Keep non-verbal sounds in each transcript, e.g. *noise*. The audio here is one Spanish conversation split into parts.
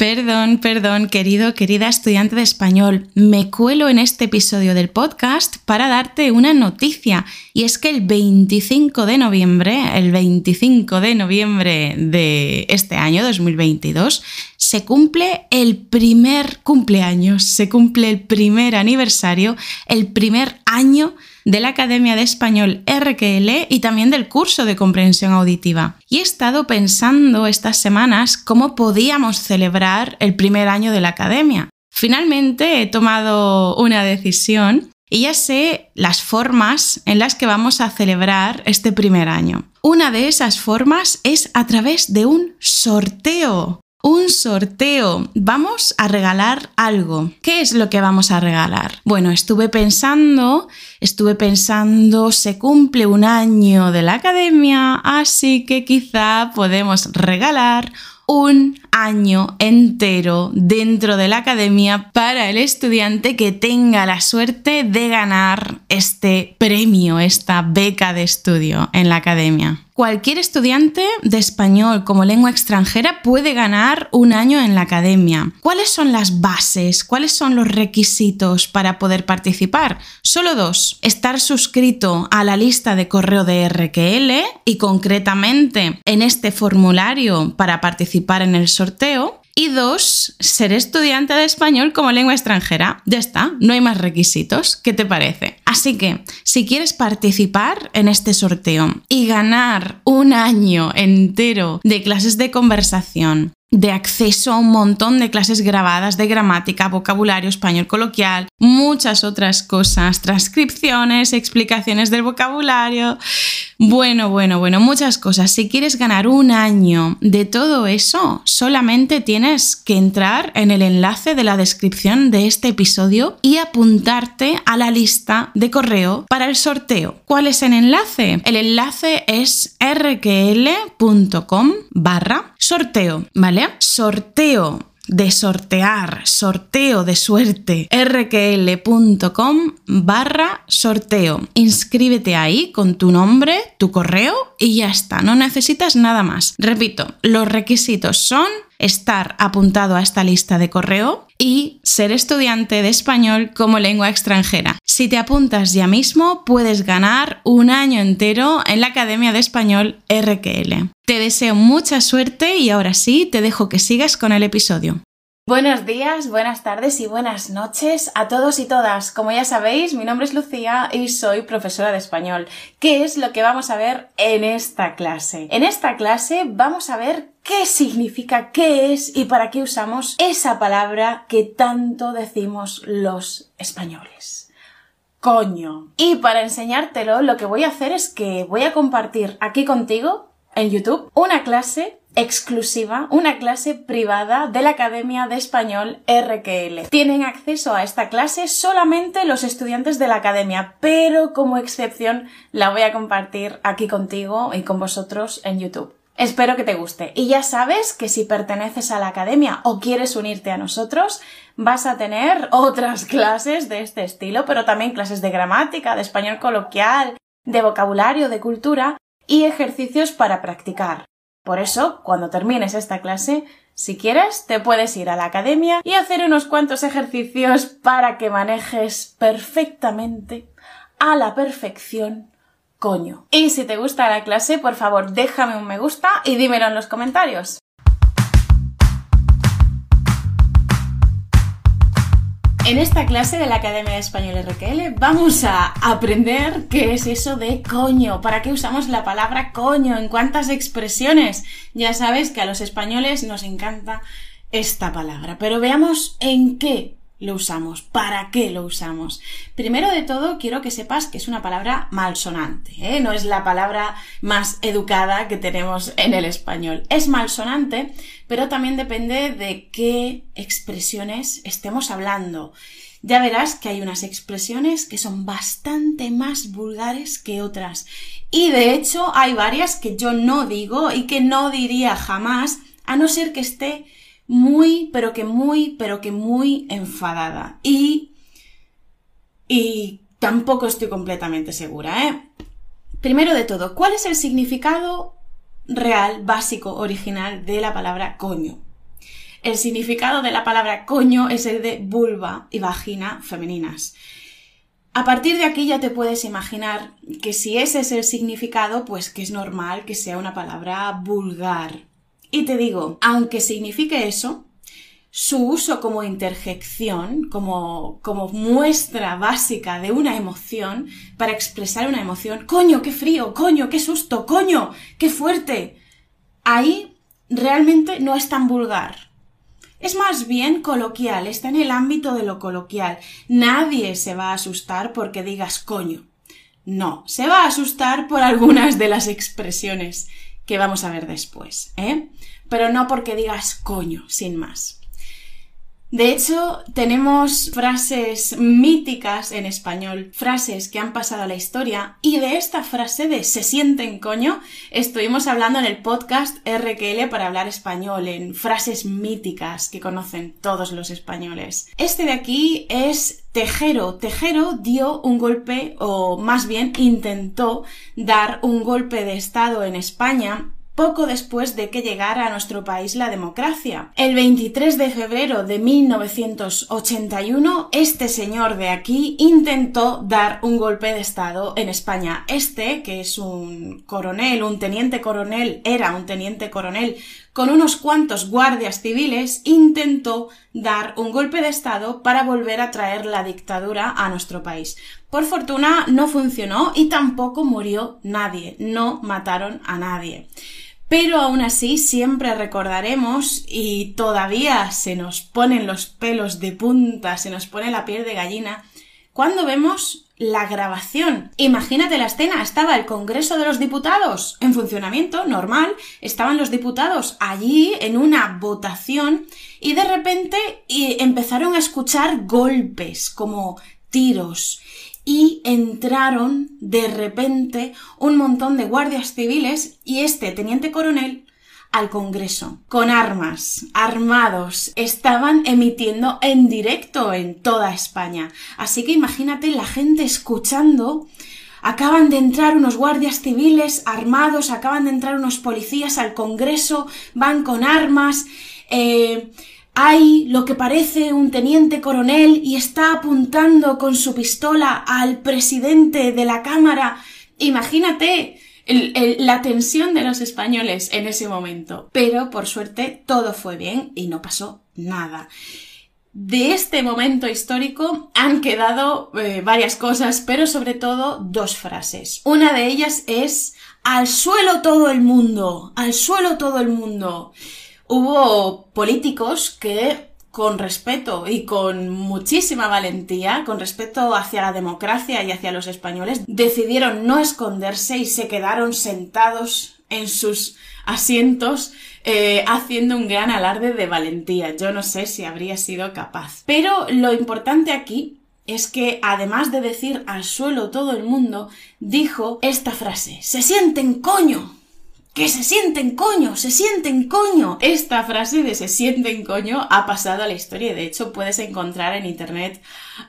Perdón, perdón, querido, querida estudiante de español. Me cuelo en este episodio del podcast para darte una noticia. Y es que el 25 de noviembre, el 25 de noviembre de este año 2022, se cumple el primer cumpleaños, se cumple el primer aniversario, el primer año de la Academia de Español RQL y también del curso de comprensión auditiva. Y he estado pensando estas semanas cómo podíamos celebrar el primer año de la Academia. Finalmente he tomado una decisión y ya sé las formas en las que vamos a celebrar este primer año. Una de esas formas es a través de un sorteo un sorteo. Vamos a regalar algo. ¿Qué es lo que vamos a regalar? Bueno, estuve pensando, estuve pensando, se cumple un año de la academia, así que quizá podemos regalar un año entero dentro de la academia para el estudiante que tenga la suerte de ganar este premio, esta beca de estudio en la academia. Cualquier estudiante de español como lengua extranjera puede ganar un año en la academia. ¿Cuáles son las bases? ¿Cuáles son los requisitos para poder participar? Solo dos. Estar suscrito a la lista de correo de RQL y concretamente en este formulario para participar en el sorteo y dos, ser estudiante de español como lengua extranjera. Ya está, no hay más requisitos. ¿Qué te parece? Así que, si quieres participar en este sorteo y ganar un año entero de clases de conversación, de acceso a un montón de clases grabadas de gramática, vocabulario español coloquial, muchas otras cosas, transcripciones, explicaciones del vocabulario. Bueno, bueno, bueno, muchas cosas. Si quieres ganar un año de todo eso, solamente tienes que entrar en el enlace de la descripción de este episodio y apuntarte a la lista de correo para el sorteo. ¿Cuál es el enlace? El enlace es rql.com barra sorteo, ¿vale? Sorteo de sortear, sorteo de suerte, rql.com barra sorteo. Inscríbete ahí con tu nombre, tu correo y ya está, no necesitas nada más. Repito, los requisitos son estar apuntado a esta lista de correo y ser estudiante de español como lengua extranjera. Si te apuntas ya mismo, puedes ganar un año entero en la Academia de Español RQL. Te deseo mucha suerte y ahora sí, te dejo que sigas con el episodio. Buenos días, buenas tardes y buenas noches a todos y todas. Como ya sabéis, mi nombre es Lucía y soy profesora de español. ¿Qué es lo que vamos a ver en esta clase? En esta clase vamos a ver qué significa, qué es y para qué usamos esa palabra que tanto decimos los españoles. Coño. Y para enseñártelo, lo que voy a hacer es que voy a compartir aquí contigo en YouTube una clase exclusiva, una clase privada de la Academia de Español RQL. Tienen acceso a esta clase solamente los estudiantes de la Academia, pero como excepción la voy a compartir aquí contigo y con vosotros en YouTube. Espero que te guste. Y ya sabes que si perteneces a la academia o quieres unirte a nosotros, vas a tener *laughs* otras clases de este estilo, pero también clases de gramática, de español coloquial, de vocabulario, de cultura y ejercicios para practicar. Por eso, cuando termines esta clase, si quieres, te puedes ir a la academia y hacer unos cuantos ejercicios para que manejes perfectamente, a la perfección, coño. Y si te gusta la clase, por favor, déjame un me gusta y dímelo en los comentarios. En esta clase de la Academia de Español RQL vamos a aprender qué es eso de coño, para qué usamos la palabra coño, en cuántas expresiones. Ya sabes que a los españoles nos encanta esta palabra, pero veamos en qué lo usamos, para qué lo usamos. Primero de todo, quiero que sepas que es una palabra malsonante, ¿eh? no es la palabra más educada que tenemos en el español. Es malsonante, pero también depende de qué expresiones estemos hablando. Ya verás que hay unas expresiones que son bastante más vulgares que otras. Y de hecho hay varias que yo no digo y que no diría jamás, a no ser que esté muy, pero que muy, pero que muy enfadada. Y, y tampoco estoy completamente segura, ¿eh? Primero de todo, ¿cuál es el significado real, básico, original de la palabra coño? el significado de la palabra coño es el de vulva y vagina femeninas. A partir de aquí ya te puedes imaginar que si ese es el significado, pues que es normal que sea una palabra vulgar. Y te digo, aunque signifique eso, su uso como interjección, como, como muestra básica de una emoción, para expresar una emoción, coño, qué frío, coño, qué susto, coño, qué fuerte, ahí realmente no es tan vulgar. Es más bien coloquial, está en el ámbito de lo coloquial. Nadie se va a asustar porque digas coño. No, se va a asustar por algunas de las expresiones que vamos a ver después, ¿eh? Pero no porque digas coño, sin más. De hecho, tenemos frases míticas en español, frases que han pasado a la historia, y de esta frase de se sienten coño, estuvimos hablando en el podcast RQL para hablar español, en frases míticas que conocen todos los españoles. Este de aquí es Tejero. Tejero dio un golpe, o más bien intentó dar un golpe de Estado en España poco después de que llegara a nuestro país la democracia. El 23 de febrero de 1981, este señor de aquí intentó dar un golpe de Estado en España. Este, que es un coronel, un teniente coronel, era un teniente coronel con unos cuantos guardias civiles, intentó dar un golpe de Estado para volver a traer la dictadura a nuestro país. Por fortuna no funcionó y tampoco murió nadie, no mataron a nadie. Pero aún así siempre recordaremos y todavía se nos ponen los pelos de punta, se nos pone la piel de gallina, cuando vemos la grabación. Imagínate la escena, estaba el Congreso de los Diputados en funcionamiento normal, estaban los diputados allí en una votación y de repente empezaron a escuchar golpes como tiros y entraron de repente un montón de guardias civiles y este teniente coronel al Congreso, con armas, armados, estaban emitiendo en directo en toda España. Así que imagínate la gente escuchando Acaban de entrar unos guardias civiles armados, acaban de entrar unos policías al Congreso, van con armas, eh, hay lo que parece un teniente coronel y está apuntando con su pistola al presidente de la Cámara. Imagínate la tensión de los españoles en ese momento. Pero por suerte todo fue bien y no pasó nada. De este momento histórico han quedado eh, varias cosas, pero sobre todo dos frases. Una de ellas es al suelo todo el mundo, al suelo todo el mundo hubo políticos que con respeto y con muchísima valentía, con respeto hacia la democracia y hacia los españoles, decidieron no esconderse y se quedaron sentados en sus asientos eh, haciendo un gran alarde de valentía. Yo no sé si habría sido capaz. Pero lo importante aquí es que, además de decir al suelo todo el mundo, dijo esta frase, se sienten coño que se sienten coño, se sienten coño. Esta frase de se sienten coño ha pasado a la historia y de hecho puedes encontrar en internet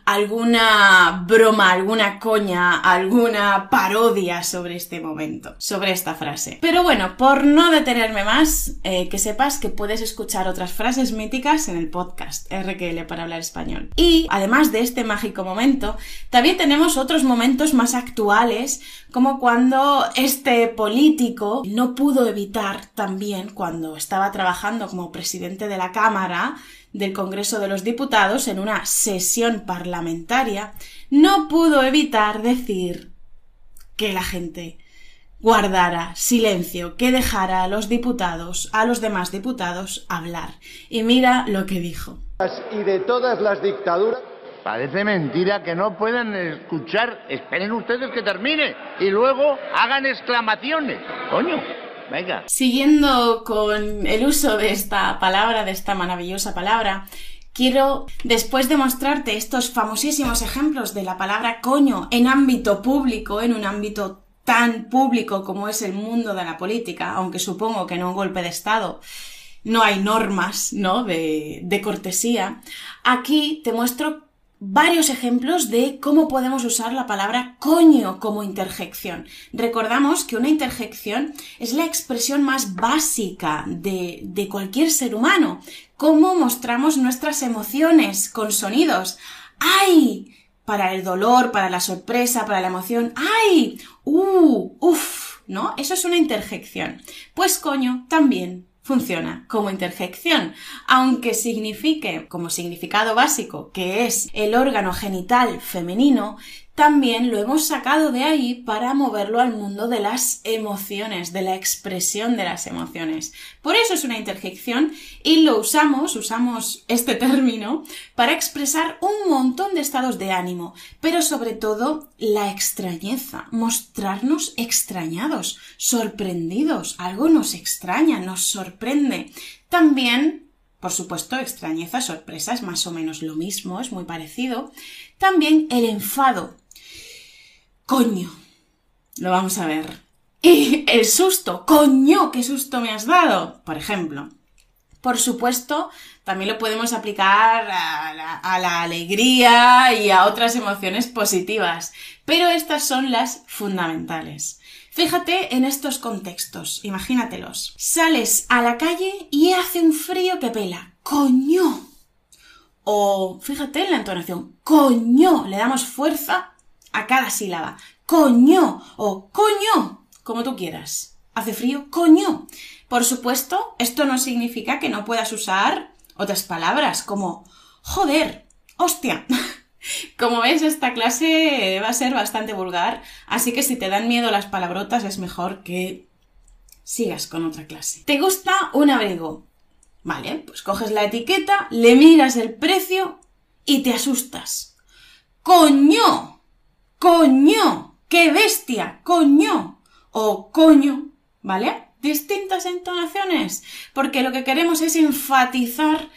alguna broma, alguna coña, alguna parodia sobre este momento, sobre esta frase. Pero bueno, por no detenerme más, eh, que sepas que puedes escuchar otras frases míticas en el podcast RQL para hablar español. Y además de este mágico momento, también tenemos otros momentos más actuales, como cuando este político no pudo evitar también, cuando estaba trabajando como presidente de la Cámara, del Congreso de los Diputados en una sesión parlamentaria, no pudo evitar decir que la gente guardara silencio, que dejara a los diputados, a los demás diputados, hablar. Y mira lo que dijo. Y de todas las dictaduras. Parece mentira que no puedan escuchar. Esperen ustedes que termine y luego hagan exclamaciones. Coño. Siguiendo con el uso de esta palabra, de esta maravillosa palabra, quiero, después de mostrarte estos famosísimos ejemplos de la palabra coño en ámbito público, en un ámbito tan público como es el mundo de la política, aunque supongo que en un golpe de Estado no hay normas, ¿no? De, de cortesía. Aquí te muestro varios ejemplos de cómo podemos usar la palabra coño como interjección. Recordamos que una interjección es la expresión más básica de, de cualquier ser humano. Cómo mostramos nuestras emociones con sonidos. ¡Ay! Para el dolor, para la sorpresa, para la emoción. ¡Ay! ¡Uh! ¡Uf! ¿No? Eso es una interjección. Pues coño, también funciona como interjección, aunque signifique como significado básico que es el órgano genital femenino, también lo hemos sacado de ahí para moverlo al mundo de las emociones, de la expresión de las emociones. Por eso es una interjección y lo usamos, usamos este término, para expresar un montón de estados de ánimo, pero sobre todo la extrañeza, mostrarnos extrañados, sorprendidos, algo nos extraña, nos sorprende. También por supuesto, extrañeza, sorpresa es más o menos lo mismo, es muy parecido. También el enfado, coño. Lo vamos a ver. Y el susto, coño, qué susto me has dado, por ejemplo. Por supuesto, también lo podemos aplicar a la, alegría y a otras emociones positivas, pero estas son las fundamentales. Fíjate en estos contextos, imagínatelos. Sales a la calle y hace un frío que pela. ¡Coño! O fíjate en la entonación. ¡Coño! Le damos fuerza a cada sílaba. Coño o coño, como tú quieras. ¿Hace frío? Coño. Por supuesto, esto no significa que no puedas usar otras palabras como joder, hostia. *laughs* Como ves, esta clase va a ser bastante vulgar, así que si te dan miedo las palabrotas es mejor que sigas con otra clase. ¿Te gusta un abrigo? Vale, pues coges la etiqueta, le miras el precio y te asustas. ¡Coño! Coño, qué bestia, coño o coño, ¿vale? Distintas entonaciones, porque lo que queremos es enfatizar,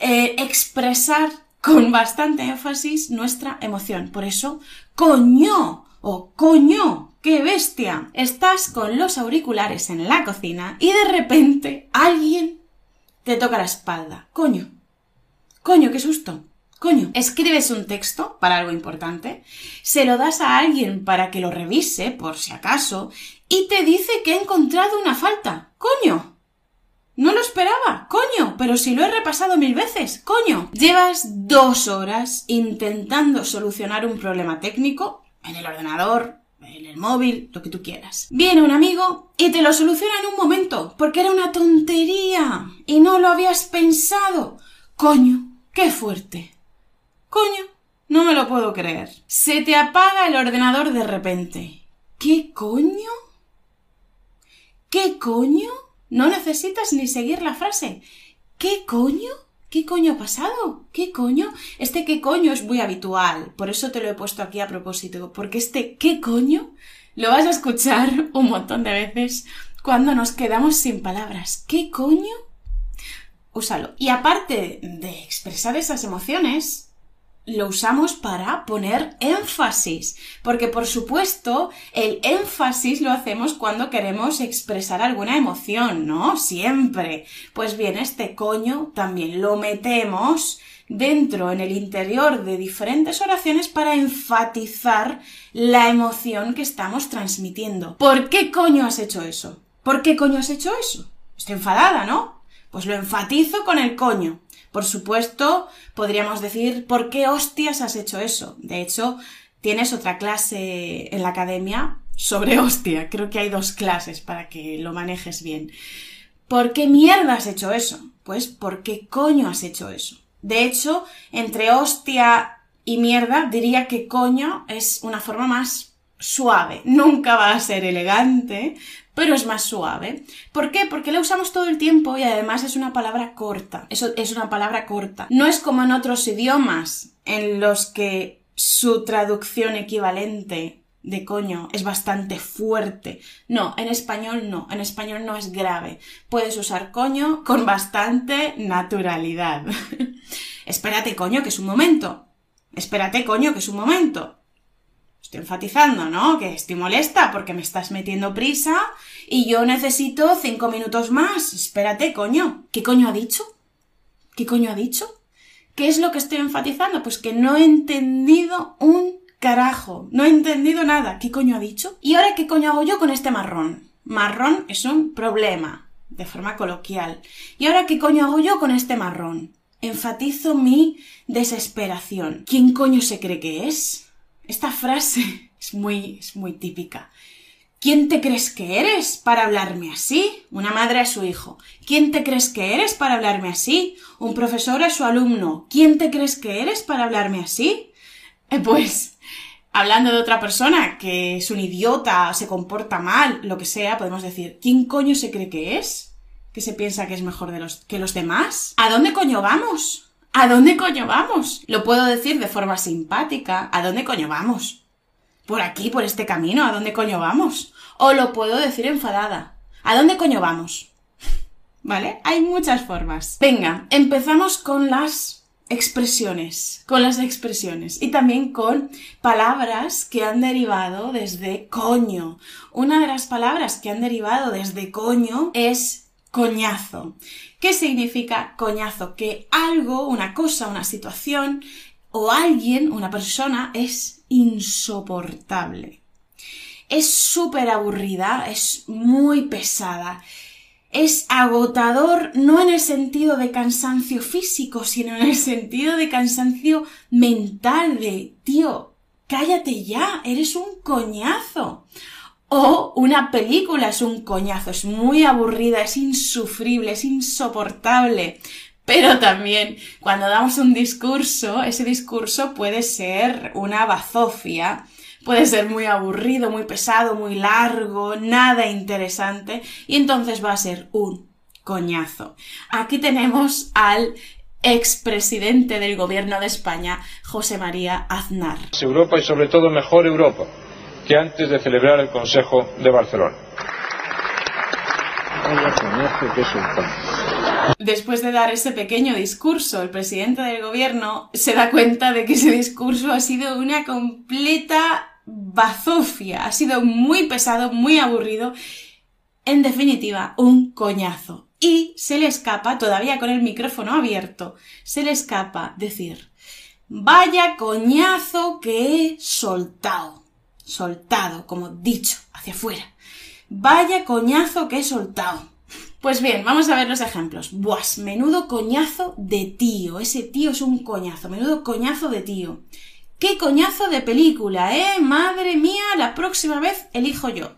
eh, expresar con bastante énfasis nuestra emoción. Por eso, coño o coño, qué bestia. Estás con los auriculares en la cocina y de repente alguien te toca la espalda. Coño. Coño, qué susto. Coño, escribes un texto para algo importante, se lo das a alguien para que lo revise, por si acaso, y te dice que ha encontrado una falta. Coño. No lo esperaba, coño, pero si lo he repasado mil veces, coño. Llevas dos horas intentando solucionar un problema técnico en el ordenador, en el móvil, lo que tú quieras. Viene un amigo y te lo soluciona en un momento, porque era una tontería y no lo habías pensado. Coño, qué fuerte. Coño, no me lo puedo creer. Se te apaga el ordenador de repente. ¿Qué coño? ¿Qué coño? No necesitas ni seguir la frase. ¿Qué coño? ¿Qué coño ha pasado? ¿Qué coño? Este qué coño es muy habitual, por eso te lo he puesto aquí a propósito, porque este qué coño lo vas a escuchar *laughs* un montón de veces cuando nos quedamos sin palabras. ¿Qué coño? Úsalo. Y aparte de expresar esas emociones, lo usamos para poner énfasis, porque por supuesto el énfasis lo hacemos cuando queremos expresar alguna emoción, ¿no? Siempre. Pues bien, este coño también lo metemos dentro, en el interior de diferentes oraciones para enfatizar la emoción que estamos transmitiendo. ¿Por qué coño has hecho eso? ¿Por qué coño has hecho eso? Estoy enfadada, ¿no? Pues lo enfatizo con el coño. Por supuesto, podríamos decir, ¿por qué hostias has hecho eso? De hecho, tienes otra clase en la academia sobre hostia. Creo que hay dos clases para que lo manejes bien. ¿Por qué mierda has hecho eso? Pues ¿por qué coño has hecho eso? De hecho, entre hostia y mierda diría que coño es una forma más suave. Nunca va a ser elegante, pero es más suave. ¿Por qué? Porque la usamos todo el tiempo y además es una palabra corta. Eso es una palabra corta. No es como en otros idiomas en los que su traducción equivalente de coño es bastante fuerte. No, en español no, en español no es grave. Puedes usar coño con bastante naturalidad. *laughs* Espérate, coño, que es un momento. Espérate, coño, que es un momento estoy enfatizando, ¿no? Que estoy molesta porque me estás metiendo prisa y yo necesito cinco minutos más. Espérate, coño. ¿Qué coño ha dicho? ¿Qué coño ha dicho? ¿Qué es lo que estoy enfatizando? Pues que no he entendido un carajo, no he entendido nada. ¿Qué coño ha dicho? ¿Y ahora qué coño hago yo con este marrón? Marrón es un problema, de forma coloquial. ¿Y ahora qué coño hago yo con este marrón? Enfatizo mi desesperación. ¿Quién coño se cree que es? Esta frase es muy, es muy típica. ¿Quién te crees que eres para hablarme así? Una madre a su hijo. ¿Quién te crees que eres para hablarme así? Un profesor a su alumno. ¿Quién te crees que eres para hablarme así? Eh, pues, hablando de otra persona que es un idiota, se comporta mal, lo que sea, podemos decir, ¿quién coño se cree que es? ¿Que se piensa que es mejor de los, que los demás? ¿A dónde coño vamos? ¿A dónde coño vamos? Lo puedo decir de forma simpática. ¿A dónde coño vamos? por aquí, por este camino, ¿a dónde coño vamos? O lo puedo decir enfadada. ¿A dónde coño vamos? *laughs* ¿Vale? Hay muchas formas. Venga, empezamos con las expresiones, con las expresiones y también con palabras que han derivado desde coño. Una de las palabras que han derivado desde coño es coñazo. ¿Qué significa coñazo? Que algo, una cosa, una situación o alguien, una persona, es insoportable. Es súper aburrida, es muy pesada. Es agotador no en el sentido de cansancio físico, sino en el sentido de cansancio mental de, tío, cállate ya, eres un coñazo. O una película es un coñazo, es muy aburrida, es insufrible, es insoportable. Pero también cuando damos un discurso, ese discurso puede ser una bazofia, puede ser muy aburrido, muy pesado, muy largo, nada interesante, y entonces va a ser un coñazo. Aquí tenemos al expresidente del gobierno de España, José María Aznar. Europa y sobre todo mejor Europa que antes de celebrar el Consejo de Barcelona. Después de dar ese pequeño discurso, el presidente del gobierno se da cuenta de que ese discurso ha sido una completa bazofia, ha sido muy pesado, muy aburrido, en definitiva, un coñazo. Y se le escapa, todavía con el micrófono abierto, se le escapa decir, vaya coñazo que he soltado, soltado, como dicho, hacia afuera. Vaya coñazo que he soltado. Pues bien, vamos a ver los ejemplos. Buas, menudo coñazo de tío. Ese tío es un coñazo. Menudo coñazo de tío. ¡Qué coñazo de película, eh! Madre mía, la próxima vez elijo yo.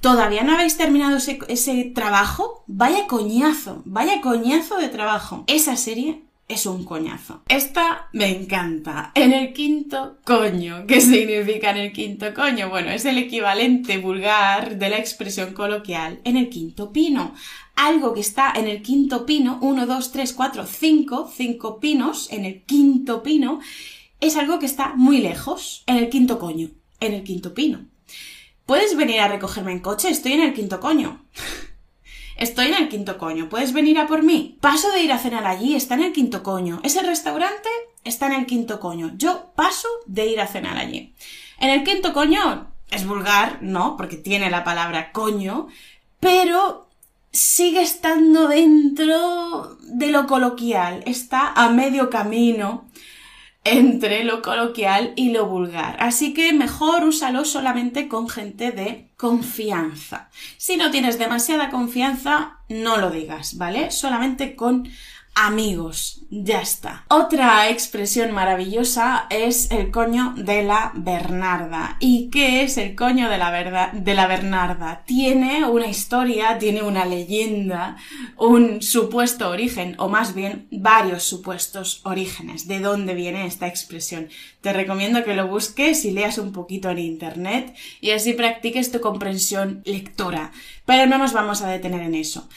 ¿Todavía no habéis terminado ese, ese trabajo? Vaya coñazo, vaya coñazo de trabajo. Esa serie es un coñazo. Esta me encanta. En el quinto coño. ¿Qué significa en el quinto coño? Bueno, es el equivalente vulgar de la expresión coloquial en el quinto pino. Algo que está en el quinto pino, uno, dos, tres, cuatro, cinco, cinco pinos, en el quinto pino, es algo que está muy lejos, en el quinto coño, en el quinto pino. ¿Puedes venir a recogerme en coche? Estoy en el quinto coño. *laughs* Estoy en el quinto coño, ¿puedes venir a por mí? Paso de ir a cenar allí, está en el quinto coño. Ese restaurante está en el quinto coño. Yo paso de ir a cenar allí. En el quinto coño es vulgar, ¿no? Porque tiene la palabra coño, pero sigue estando dentro de lo coloquial, está a medio camino entre lo coloquial y lo vulgar. Así que mejor úsalo solamente con gente de confianza. Si no tienes demasiada confianza, no lo digas, ¿vale? Solamente con amigos. Ya está. Otra expresión maravillosa es el coño de la Bernarda. ¿Y qué es el coño de la, de la Bernarda? Tiene una historia, tiene una leyenda, un supuesto origen, o más bien varios supuestos orígenes. ¿De dónde viene esta expresión? Te recomiendo que lo busques y leas un poquito en internet y así practiques tu comprensión lectora. Pero no nos vamos a detener en eso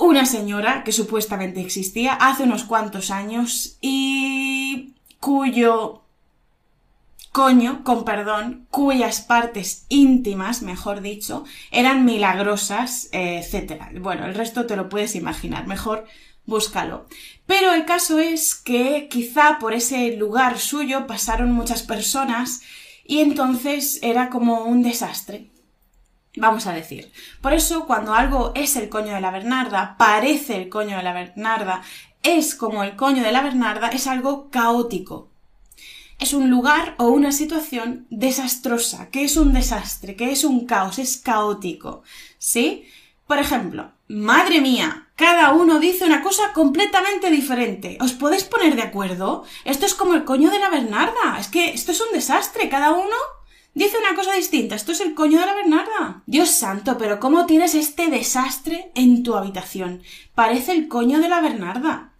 una señora que supuestamente existía hace unos cuantos años y cuyo coño, con perdón, cuyas partes íntimas, mejor dicho, eran milagrosas, etc. Bueno, el resto te lo puedes imaginar, mejor búscalo. Pero el caso es que quizá por ese lugar suyo pasaron muchas personas y entonces era como un desastre vamos a decir. Por eso, cuando algo es el coño de la Bernarda, parece el coño de la Bernarda, es como el coño de la Bernarda, es algo caótico. Es un lugar o una situación desastrosa, que es un desastre, que es un caos, es caótico. ¿Sí? Por ejemplo, madre mía, cada uno dice una cosa completamente diferente. ¿Os podéis poner de acuerdo? Esto es como el coño de la Bernarda. Es que esto es un desastre. Cada uno dice una cosa distinta. Esto es el coño de la Bernarda. Dios santo, pero ¿cómo tienes este desastre en tu habitación? Parece el coño de la Bernarda.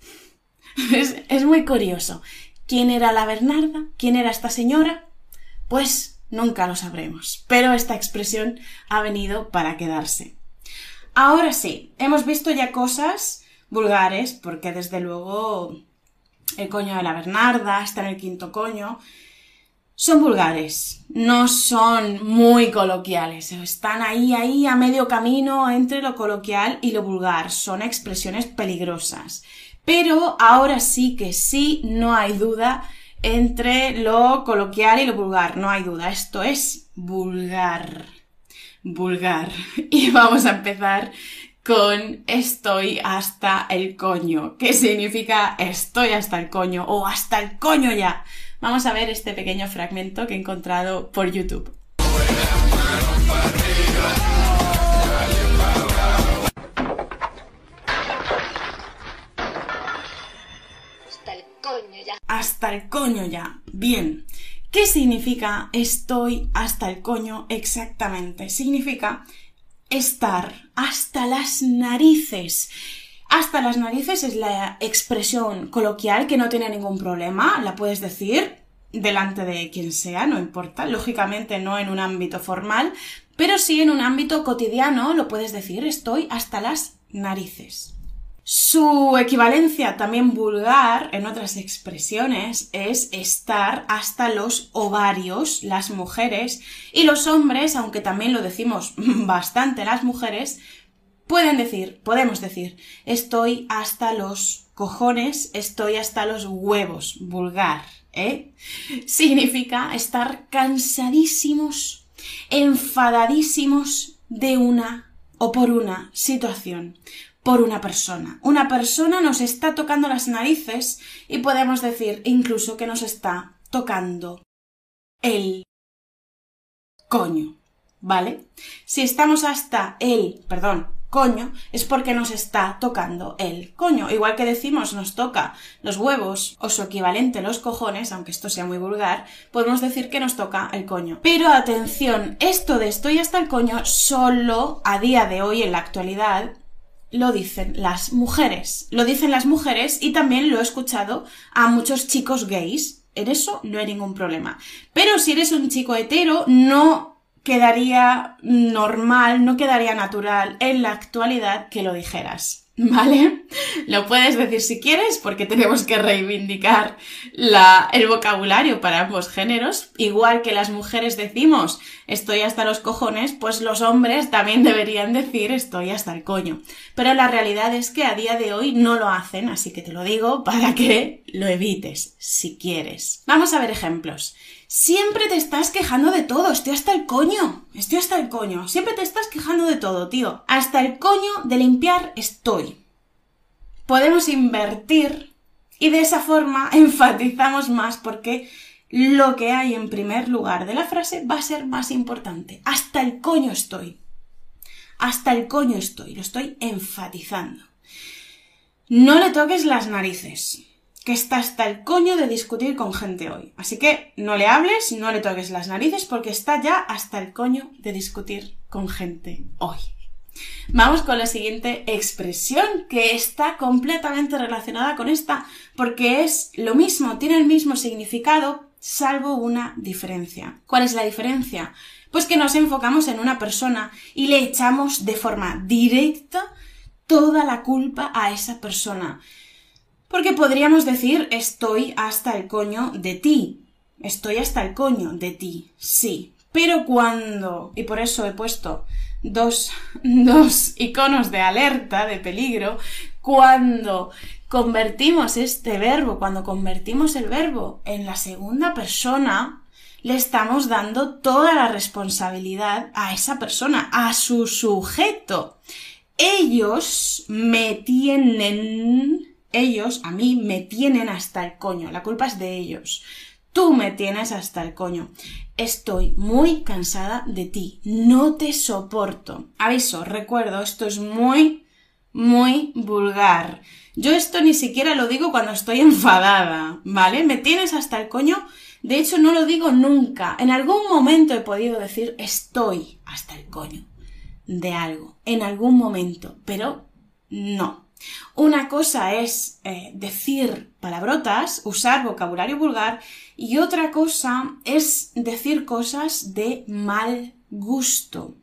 *laughs* es, muy curioso. ¿Quién era la Bernarda? ¿Quién era esta señora? Pues nunca lo sabremos. Pero esta expresión ha venido para quedarse. Ahora sí, hemos visto ya cosas vulgares, porque desde luego el coño de la Bernarda está en el quinto coño. Son vulgares, no son muy coloquiales, están ahí, ahí a medio camino entre lo coloquial y lo vulgar, son expresiones peligrosas. Pero ahora sí que sí, no hay duda entre lo coloquial y lo vulgar, no hay duda, esto es vulgar vulgar. *laughs* Y vamos a empezar con estoy hasta el coño. ¿Qué significa estoy hasta el coño o hasta el coño ya? Vamos a ver este pequeño fragmento que he encontrado por YouTube. Hasta el coño ya. Hasta el coño ya. Bien. ¿Qué significa estoy hasta el coño exactamente? Significa estar hasta las narices. Hasta las narices es la expresión coloquial que no tiene ningún problema, la puedes decir delante de quien sea, no importa, lógicamente no en un ámbito formal, pero sí en un ámbito cotidiano lo puedes decir estoy hasta las narices. Su equivalencia también vulgar en otras expresiones es estar hasta los ovarios, las mujeres, y los hombres, aunque también lo decimos *laughs* bastante las mujeres, pueden decir, podemos decir, estoy hasta los cojones, estoy hasta los huevos, vulgar, ¿eh? Significa estar cansadísimos, enfadadísimos de una o por una situación por una persona. Una persona nos está tocando las narices y podemos decir incluso que nos está tocando el coño. ¿Vale? Si estamos hasta el, perdón, coño, es porque nos está tocando el coño. Igual que decimos nos toca los huevos o su equivalente los cojones, aunque esto sea muy vulgar, podemos decir que nos toca el coño. Pero atención, esto de estoy hasta el coño solo a día de hoy en la actualidad lo dicen las mujeres. Lo dicen las mujeres y también lo he escuchado a muchos chicos gays. En eso no hay ningún problema. Pero si eres un chico hetero, no quedaría normal, no quedaría natural en la actualidad que lo dijeras. *laughs* ¿Vale? Lo puedes decir si quieres, porque tenemos que reivindicar el vocabulario para ambos géneros. Igual que las mujeres decimos estoy hasta los cojones, pues los hombres también deberían decir estoy hasta el coño. Pero la realidad es que a día de hoy no lo hacen, así que te lo digo para que lo evites, si quieres. Vamos a ver ejemplos. Siempre te estás quejando de todo, estoy hasta el coño, estoy hasta el coño, siempre te estás quejando de todo, tío. Hasta el coño de limpiar estoy. Podemos invertir y de esa forma *laughs* enfatizamos más porque lo que hay en primer lugar de la frase va a ser más importante. Hasta el coño estoy. Hasta el coño estoy, lo estoy enfatizando. No le toques las narices que está hasta el coño de discutir con gente hoy. Así que no le hables, no le toques las narices porque está ya hasta el coño de discutir con gente hoy. Vamos con la siguiente expresión que está completamente relacionada con esta porque es lo mismo, tiene el mismo significado salvo una diferencia. ¿Cuál es la diferencia? Pues que nos enfocamos en una persona y le echamos de forma directa toda la culpa a esa persona. Porque podríamos decir estoy hasta el coño de ti. Estoy hasta el coño de ti, sí. Pero cuando, y por eso he puesto dos, *laughs* dos iconos de alerta, de peligro, cuando convertimos este verbo, cuando convertimos el verbo en la segunda persona, le estamos dando toda la responsabilidad a esa persona, a su sujeto. Ellos me tienen ellos a mí me tienen hasta el coño, la culpa es de ellos. Tú me tienes hasta el coño. Estoy muy cansada de ti. No te soporto. Aviso, recuerdo, esto es muy, muy vulgar. Yo esto ni siquiera lo digo cuando estoy enfadada, ¿vale? Me tienes hasta el coño. De hecho, no lo digo nunca. En algún momento he podido decir estoy hasta el coño de algo. En algún momento. Pero no. Una cosa es eh, decir palabrotas, usar vocabulario vulgar, y otra cosa es decir cosas de mal gusto.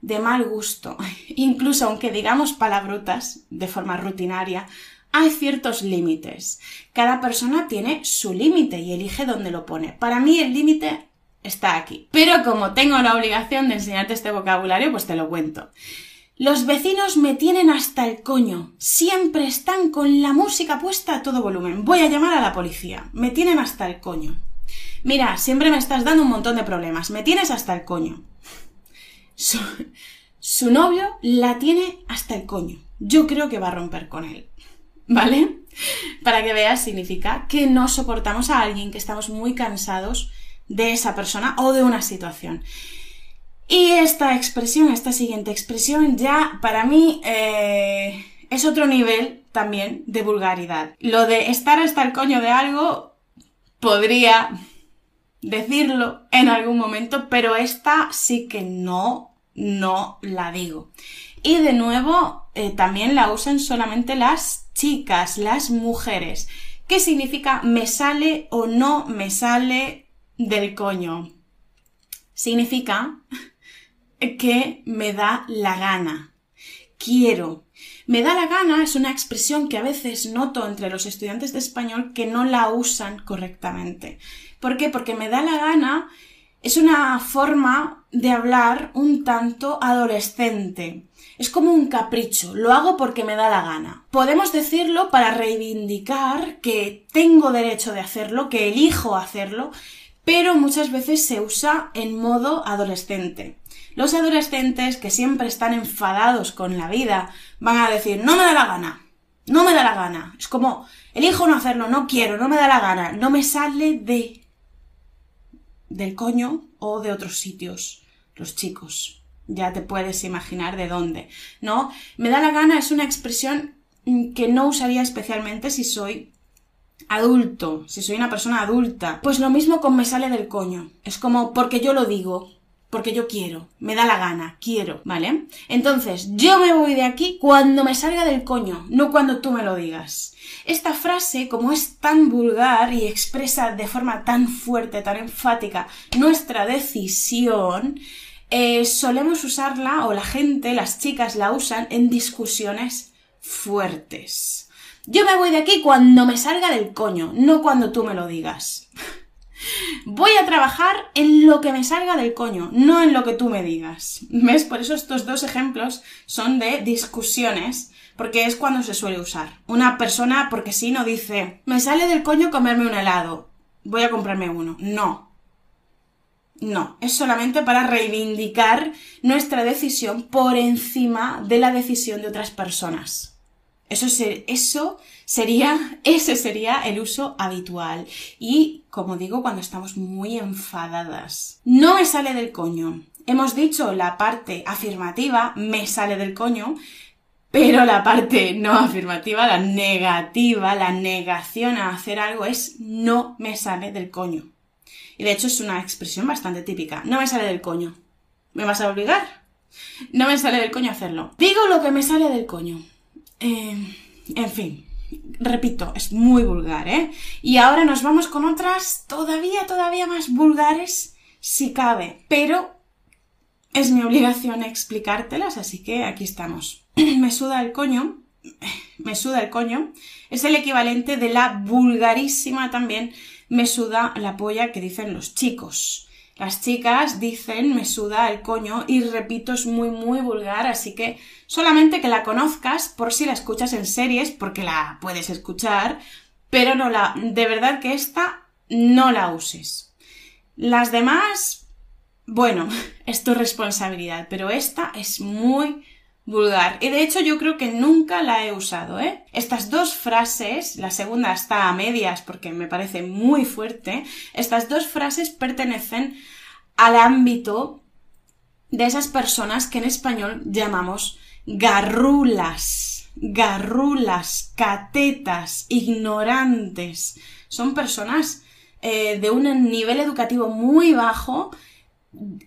De mal gusto. *laughs* Incluso aunque digamos palabrotas de forma rutinaria, hay ciertos límites. Cada persona tiene su límite y elige dónde lo pone. Para mí el límite está aquí. Pero como tengo la obligación de enseñarte este vocabulario, pues te lo cuento. Los vecinos me tienen hasta el coño. Siempre están con la música puesta a todo volumen. Voy a llamar a la policía. Me tienen hasta el coño. Mira, siempre me estás dando un montón de problemas. Me tienes hasta el coño. Su, novio la tiene hasta el coño. Yo creo que va a romper con él. ¿Vale? Para que veas, significa que no soportamos a alguien, que estamos muy cansados de esa persona o de una situación. Y esta expresión, esta siguiente expresión, ya para mí eh, es otro nivel también de vulgaridad. Lo de estar hasta el coño de algo podría decirlo en algún momento, pero esta sí que no, no la digo. Y de nuevo, eh, también la usan solamente las chicas, las mujeres. ¿Qué significa me sale o no me sale del coño? Significa que me da la gana. Quiero. Me da la gana es una expresión que a veces noto entre los estudiantes de español que no la usan correctamente. ¿Por qué? Porque me da la gana es una forma de hablar un tanto adolescente. Es como un capricho, lo hago porque me da la gana. Podemos decirlo para reivindicar que tengo derecho de hacerlo, que elijo hacerlo, pero muchas veces se usa en modo adolescente. Los adolescentes que siempre están enfadados con la vida van a decir, no me da la gana, no me da la gana. Es como, elijo no hacerlo, no quiero, no me da la gana, no me sale de del coño o de otros sitios, los chicos. Ya te puedes imaginar de dónde, ¿no? Me da la gana es una expresión que no usaría especialmente si soy adulto, si soy una persona adulta. Pues lo mismo con me sale del coño. Es como porque yo lo digo, porque yo quiero, me da la gana, quiero, ¿vale? Entonces, yo me voy de aquí cuando me salga del coño, no cuando tú me lo digas. Esta frase, como es tan vulgar y expresa de forma tan fuerte, tan enfática nuestra decisión, eh, solemos usarla, o la gente, las chicas la usan en discusiones fuertes. Yo me voy de aquí cuando me salga del coño, no cuando tú me lo digas. Voy a trabajar en lo que me salga del coño, no en lo que tú me digas. ¿Ves? Por eso estos dos ejemplos son de discusiones, porque es cuando se suele usar. Una persona, porque si no dice, me sale del coño comerme un helado, voy a comprarme uno. No. No, es solamente para reivindicar nuestra decisión por encima de la decisión de otras personas. Eso, sería, *laughs* ese sería el uso habitual. Y, como digo, cuando estamos muy enfadadas. No me sale del coño. Hemos dicho la parte afirmativa, me sale del coño, pero la parte no afirmativa, la negativa, la negación a hacer algo es no me sale del coño. Y de hecho es una expresión bastante típica. No me sale del coño. ¿Me vas a obligar? No me sale del coño hacerlo. Digo lo que me sale del coño. Eh, en fin, repito, es muy vulgar, ¿eh? Y ahora nos vamos con otras todavía, todavía más vulgares, si cabe. Pero es mi obligación explicártelas, así que aquí estamos. *clears throat* me suda el coño, *clears throat* me suda el coño, es el equivalente de la vulgarísima también me suda la polla que dicen los chicos. Las chicas dicen me suda el coño y repito es muy muy vulgar, así que solamente que la conozcas por si la escuchas en series, porque la puedes escuchar, pero no la, de verdad que esta no la uses. Las demás, bueno, *laughs* es tu responsabilidad, pero esta es muy vulgar. Y de hecho yo creo que nunca la he usado, ¿eh? Estas dos frases, la segunda está a medias porque me parece muy fuerte, estas dos frases pertenecen al ámbito de esas personas que en español llamamos garrulas, garrulas, catetas, ignorantes. Son personas eh, de un nivel educativo muy bajo,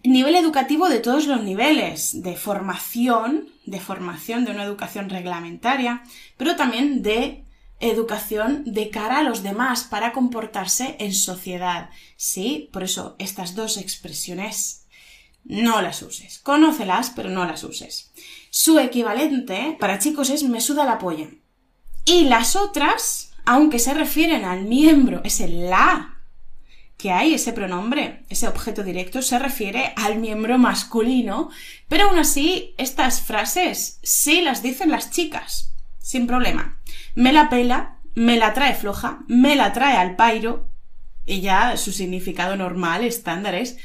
nivel educativo de todos los niveles, de formación, de formación de una educación reglamentaria, pero también de educación de cara a los demás para comportarse en sociedad. Sí, por eso estas dos expresiones no las uses. Conócelas, pero no las uses. Su equivalente para chicos es me suda la polla. Y las otras, aunque se refieren al miembro, es el la que hay, ese pronombre, ese objeto directo, se refiere al miembro masculino, pero aún así estas frases sí las dicen las chicas, sin problema. Me la pela, me la trae floja, me la trae al pairo, y ya su significado normal, estándar es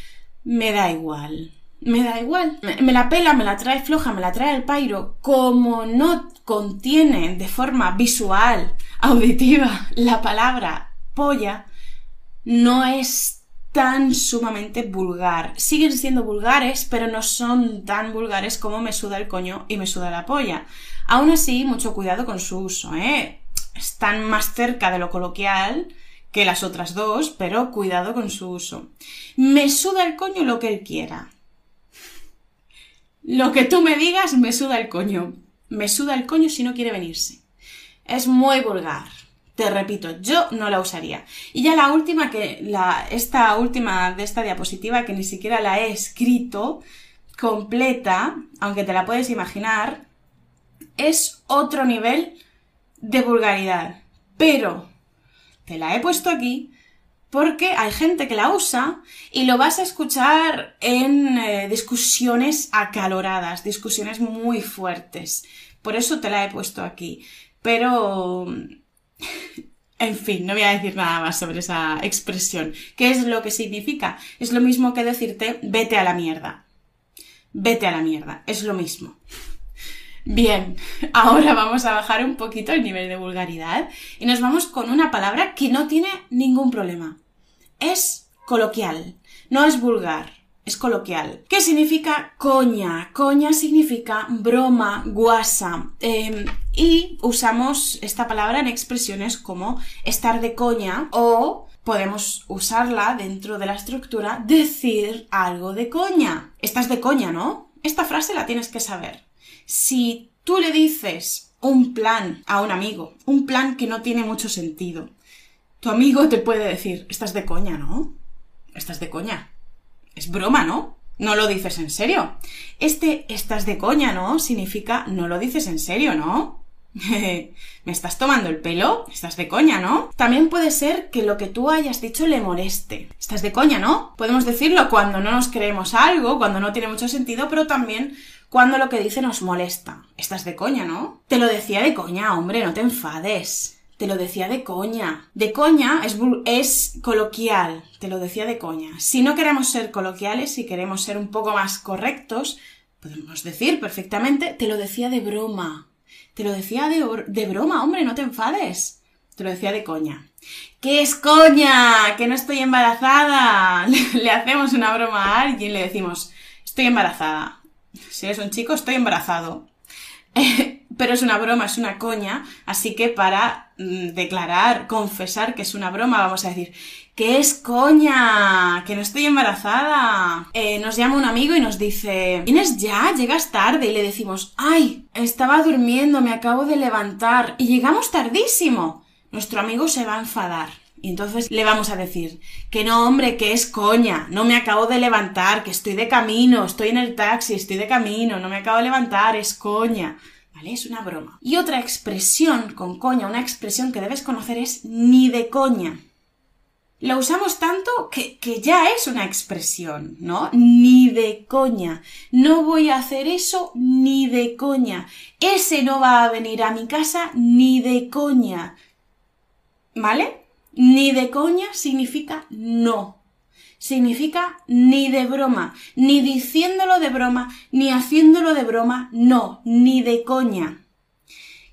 me da igual. Me da igual. Me, la pela, me la trae floja, me la trae al pairo. Como no contiene de forma visual, auditiva, la palabra polla, no es tan sumamente vulgar. Siguen siendo vulgares, pero no son tan vulgares como me suda el coño y me suda la polla. Aún así, mucho cuidado con su uso, ¿eh? Están más cerca de lo coloquial que las otras dos, pero cuidado con su uso. Me suda el coño lo que él quiera. Lo que tú me digas me suda el coño. Me suda el coño si no quiere venirse. Es muy vulgar. Te repito, yo no la usaría. Y ya la última que, la, esta última de esta diapositiva que ni siquiera la he escrito completa, aunque te la puedes imaginar, es otro nivel de vulgaridad. Pero te la he puesto aquí porque hay gente que la usa y lo vas a escuchar en eh, discusiones acaloradas, discusiones muy fuertes. Por eso te la he puesto aquí. Pero... En fin, no voy a decir nada más sobre esa expresión. ¿Qué es lo que significa? Es lo mismo que decirte vete a la mierda. Vete a la mierda. Es lo mismo. Bien, *laughs* ahora vamos a bajar un poquito el nivel de vulgaridad y nos vamos con una palabra que no tiene ningún problema. Es coloquial, no es vulgar, es coloquial. ¿Qué significa coña? Coña significa broma, guasa. Em, y usamos esta palabra en expresiones como estar de coña o podemos usarla dentro de la estructura decir algo de coña. Estás de coña, ¿no? Esta frase la tienes que saber. Si tú le dices un plan a un amigo, un plan que no tiene mucho sentido, tu amigo te puede decir, estás de coña, ¿no? Estás de coña. Es broma, ¿no? No lo dices en serio. Este estás de coña, ¿no? Significa no lo dices en serio, ¿no? *laughs* ¿Me estás tomando el pelo? Estás de coña, ¿no? También puede ser que lo que tú hayas dicho le moleste. Estás de coña, ¿no? Podemos decirlo cuando no nos creemos algo, cuando no tiene mucho sentido, pero también cuando lo que dice nos molesta. Estás de coña, ¿no? Te lo decía de coña, hombre, no te enfades. Te lo decía de coña. De coña es, es coloquial. Te lo decía de coña. Si no queremos ser coloquiales, si queremos ser un poco más correctos, podemos decir perfectamente, te lo decía de broma. Te lo decía de, de broma, hombre, no te enfades. Te lo decía de coña. ¿Qué es coña? Que no estoy embarazada. *laughs* Le hacemos una broma a alguien y le decimos, estoy embarazada si eres un chico, estoy embarazado. *laughs* Pero es una broma, es una coña, así que para mm, declarar, confesar que es una broma, vamos a decir, que es coña, que no estoy embarazada. Eh, nos llama un amigo y nos dice, ¿vienes ya? Llegas tarde y le decimos, ay, estaba durmiendo, me acabo de levantar y llegamos tardísimo. Nuestro amigo se va a enfadar. Y entonces le vamos a decir que no, hombre, que es coña, no me acabo de levantar, que estoy de camino, estoy en el taxi, estoy de camino, no me acabo de levantar, es coña. ¿Vale? Es una broma. Y otra expresión con coña, una expresión que debes conocer es ni de coña. La usamos tanto que, que ya es una expresión, ¿no? Ni de coña. No voy a hacer eso ni de coña. Ese no va a venir a mi casa ni de coña. ¿Vale? Ni de coña significa no. Significa ni de broma, ni diciéndolo de broma, ni haciéndolo de broma, no, ni de coña.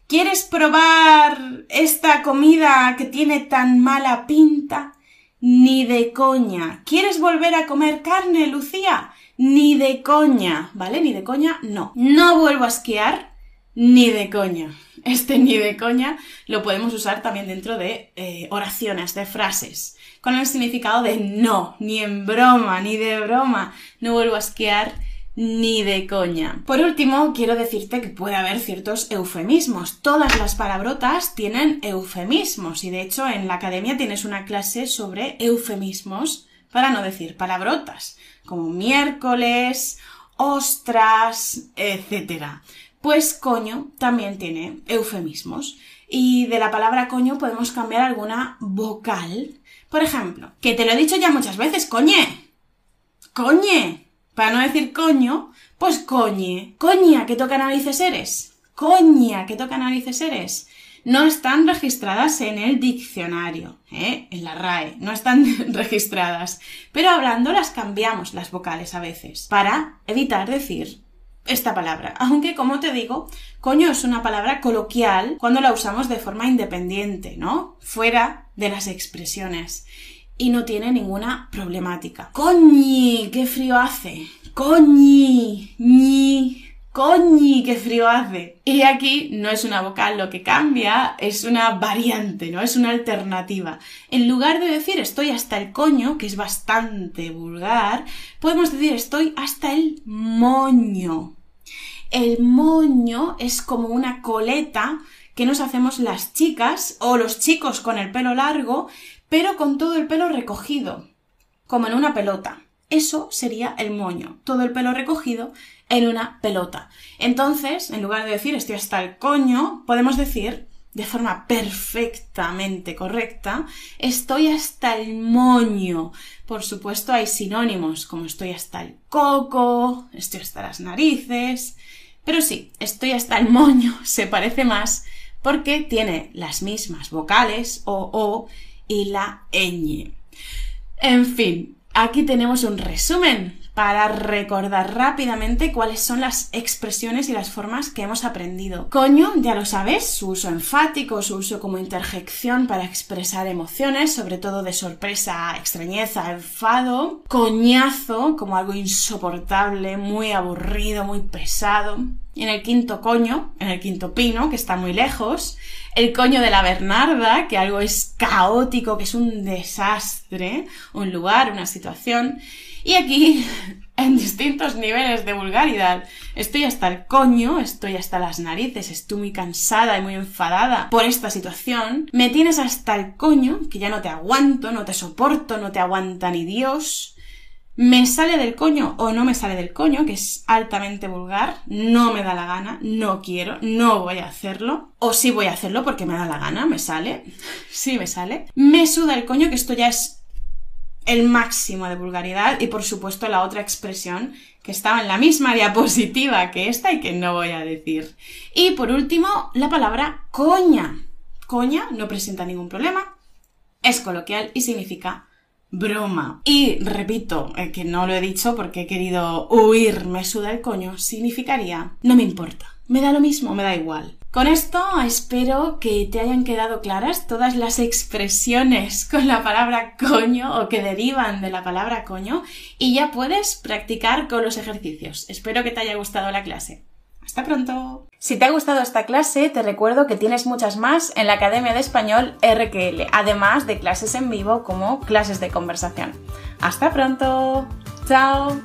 ¿Quieres probar esta comida que tiene tan mala pinta? Ni de coña. ¿Quieres volver a comer carne, Lucía? Ni de coña, ¿vale? Ni de coña, no. No vuelvo a esquiar, ni de coña. Este ni de coña lo podemos usar también dentro de eh, oraciones, de frases, con el significado de no, ni en broma, ni de broma, no vuelvo a esquiar, ni de coña. Por último, quiero decirte que puede haber ciertos eufemismos. Todas las palabrotas tienen eufemismos y de hecho en la academia tienes una clase sobre eufemismos para no decir palabrotas, como miércoles, ostras, etc. Pues coño también tiene eufemismos. Y de la palabra coño podemos cambiar alguna vocal. Por ejemplo, que te lo he dicho ya muchas veces, coñe. Coñe. Para no decir coño, pues coñe. Coña, que toca narices eres. Coña, que toca narices eres. No están registradas en el diccionario, ¿eh? en la RAE, no están *laughs* registradas. Pero hablando las cambiamos las vocales a veces, para evitar decir esta palabra. Aunque, como te digo, coño es una palabra coloquial cuando la usamos de forma independiente, ¿no? Fuera de las expresiones y no tiene ninguna problemática. ¡Coñi! ¡Qué frío hace! ¡Coñi! ¡Ni! ¡Coñi! ¡Qué frío hace! Y aquí no es una vocal lo que cambia, es una variante, ¿no? Es una alternativa. En lugar de decir estoy hasta el coño, que es bastante vulgar, podemos decir estoy hasta el moño. El moño es como una coleta que nos hacemos las chicas o los chicos con el pelo largo pero con todo el pelo recogido, como en una pelota. Eso sería el moño, todo el pelo recogido en una pelota. Entonces, en lugar de decir estoy hasta el coño, podemos decir de forma perfectamente correcta, estoy hasta el moño. Por supuesto, hay sinónimos como estoy hasta el coco, estoy hasta las narices, pero sí, estoy hasta el moño *laughs* se parece más porque tiene las mismas vocales o o y la ñ. En fin, aquí tenemos un resumen para recordar rápidamente cuáles son las expresiones y las formas que hemos aprendido. Coño, ya lo sabes, su uso enfático, su uso como interjección para expresar emociones, sobre todo de sorpresa, extrañeza, enfado. Coñazo, como algo insoportable, muy aburrido, muy pesado. Y en el quinto coño, en el quinto pino, que está muy lejos, el coño de la Bernarda, que algo es caótico, que es un desastre, un lugar, una situación. Y aquí, *laughs* en distintos niveles de vulgaridad, estoy hasta el coño, estoy hasta las narices, estoy muy cansada y muy enfadada por esta situación. Me tienes hasta el coño, que ya no te aguanto, no te soporto, no te aguanta ni Dios me sale del coño o no me sale del coño, que es altamente vulgar, no me da la gana, no quiero, no voy a hacerlo, o sí voy a hacerlo porque me da la gana, me sale, *laughs* sí me sale. Me suda el coño, que esto ya es el máximo de vulgaridad, y por supuesto la otra expresión que estaba en la misma diapositiva que esta y que no voy a decir. Y por último, la palabra coña. Coña no presenta ningún problema, es coloquial y significa broma. Y repito, eh, que no lo he dicho porque he querido huir, me suda el coño, significaría no me importa. Me da lo mismo, me da igual. Con esto espero que te hayan quedado claras todas las expresiones con la palabra coño o que derivan de la palabra coño y ya puedes practicar con los ejercicios. Espero que te haya gustado la clase. Hasta pronto. Si te ha gustado esta clase, te recuerdo que tienes muchas más en la Academia de Español RQL, además de clases en vivo como clases de conversación. Hasta pronto. Chao.